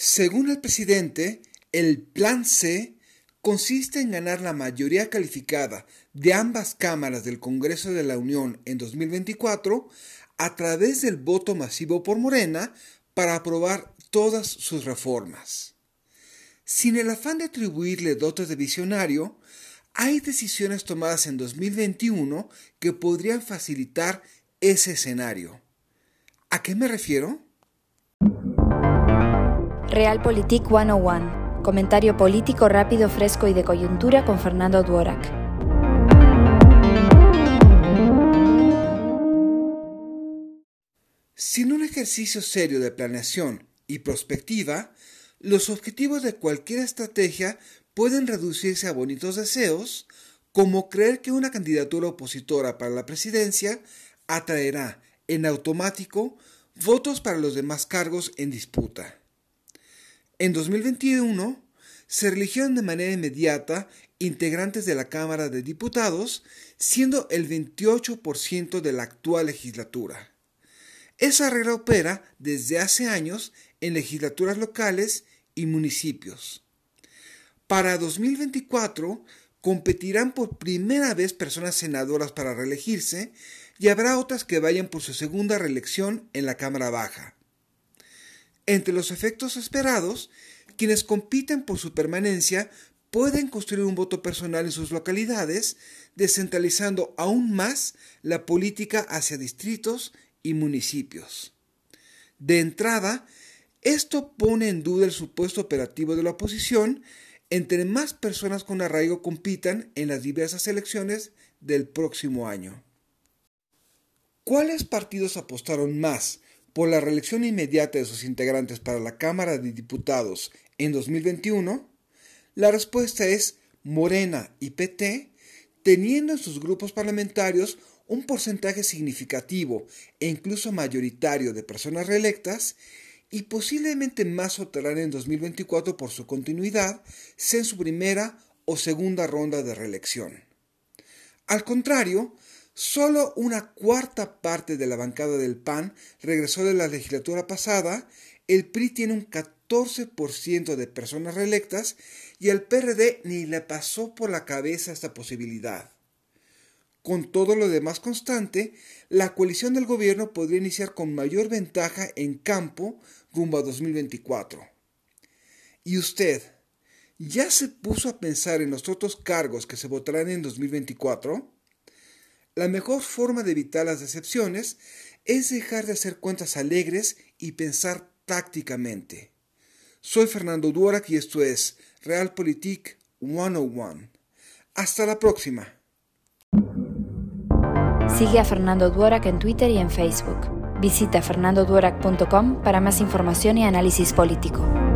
Según el presidente, el Plan C consiste en ganar la mayoría calificada de ambas cámaras del Congreso de la Unión en 2024 a través del voto masivo por Morena para aprobar todas sus reformas. Sin el afán de atribuirle dotes de visionario, hay decisiones tomadas en 2021 que podrían facilitar ese escenario. ¿A qué me refiero? Realpolitik 101. Comentario político rápido, fresco y de coyuntura con Fernando Duorak. Sin un ejercicio serio de planeación y prospectiva, los objetivos de cualquier estrategia pueden reducirse a bonitos deseos, como creer que una candidatura opositora para la presidencia atraerá en automático votos para los demás cargos en disputa. En 2021 se eligieron de manera inmediata integrantes de la Cámara de Diputados, siendo el 28% de la actual legislatura. Esa regla opera desde hace años en legislaturas locales y municipios. Para 2024 competirán por primera vez personas senadoras para reelegirse y habrá otras que vayan por su segunda reelección en la Cámara Baja. Entre los efectos esperados, quienes compiten por su permanencia pueden construir un voto personal en sus localidades, descentralizando aún más la política hacia distritos y municipios. De entrada, esto pone en duda el supuesto operativo de la oposición entre más personas con arraigo compitan en las diversas elecciones del próximo año. ¿Cuáles partidos apostaron más por la reelección inmediata de sus integrantes para la Cámara de Diputados en 2021? La respuesta es Morena y PT, teniendo en sus grupos parlamentarios un porcentaje significativo e incluso mayoritario de personas reelectas y posiblemente más obtendrán en 2024 por su continuidad, sea en su primera o segunda ronda de reelección. Al contrario, solo una cuarta parte de la bancada del PAN regresó de la legislatura pasada, el PRI tiene un 14% de personas reelectas y al PRD ni le pasó por la cabeza esta posibilidad. Con todo lo demás constante, la coalición del gobierno podría iniciar con mayor ventaja en campo rumbo a 2024. ¿Y usted ya se puso a pensar en los otros cargos que se votarán en 2024? La mejor forma de evitar las decepciones es dejar de hacer cuentas alegres y pensar tácticamente. Soy Fernando Duarac y esto es Realpolitik 101. Hasta la próxima. Sigue a Fernando Duarac en Twitter y en Facebook. Visita fernandoduerac.com para más información y análisis político.